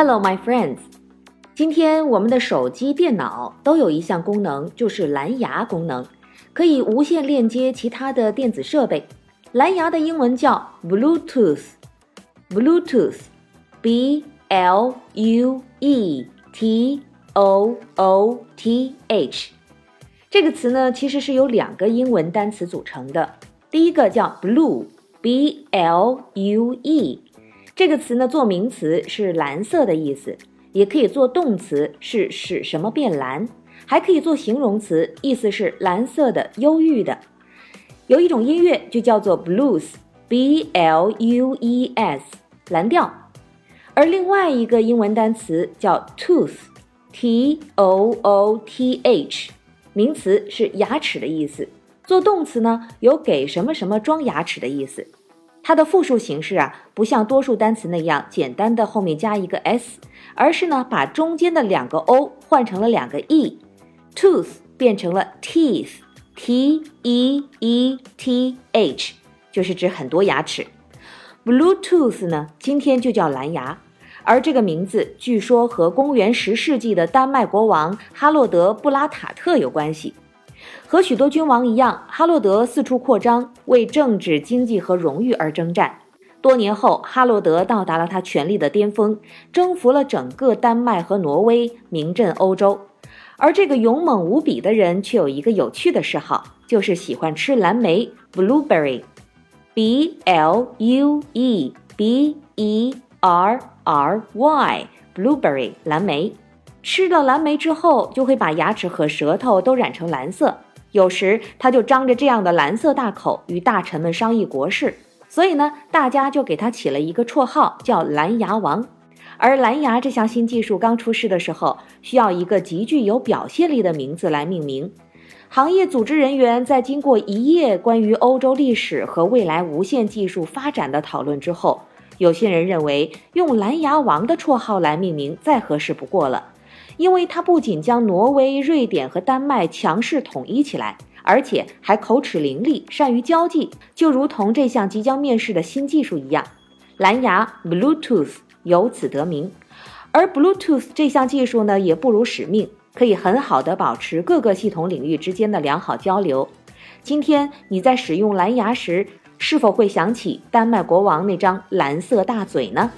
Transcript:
Hello, my friends。今天我们的手机、电脑都有一项功能，就是蓝牙功能，可以无线链接其他的电子设备。蓝牙的英文叫 Bluetooth。Bluetooth，B L U E T O O T H。这个词呢，其实是由两个英文单词组成的。第一个叫 blue，B L U E。这个词呢，做名词是蓝色的意思，也可以做动词是使什么变蓝，还可以做形容词，意思是蓝色的、忧郁的。有一种音乐就叫做 blues，B L U E S，蓝调。而另外一个英文单词叫 tooth，T O O T H，名词是牙齿的意思，做动词呢有给什么什么装牙齿的意思。它的复数形式啊，不像多数单词那样简单的后面加一个 s，而是呢把中间的两个 o 换成了两个 e，tooth 变成了 teeth，t e e t h，就是指很多牙齿。Bluetooth 呢，今天就叫蓝牙，而这个名字据说和公元十世纪的丹麦国王哈洛德·布拉塔特有关系。和许多君王一样，哈洛德四处扩张，为政治、经济和荣誉而征战。多年后，哈洛德到达了他权力的巅峰，征服了整个丹麦和挪威，名震欧洲。而这个勇猛无比的人却有一个有趣的嗜好，就是喜欢吃蓝莓 （blueberry），b l u e b e r r y，blueberry 蓝莓。吃了蓝莓之后，就会把牙齿和舌头都染成蓝色。有时他就张着这样的蓝色大口与大臣们商议国事，所以呢，大家就给他起了一个绰号，叫“蓝牙王”。而蓝牙这项新技术刚出世的时候，需要一个极具有表现力的名字来命名。行业组织人员在经过一夜关于欧洲历史和未来无线技术发展的讨论之后，有些人认为用“蓝牙王”的绰号来命名再合适不过了。因为他不仅将挪威、瑞典和丹麦强势统一起来，而且还口齿伶俐，善于交际，就如同这项即将面世的新技术一样，蓝牙 Bluetooth 由此得名。而 Bluetooth 这项技术呢，也不辱使命，可以很好的保持各个系统领域之间的良好交流。今天你在使用蓝牙时，是否会想起丹麦国王那张蓝色大嘴呢？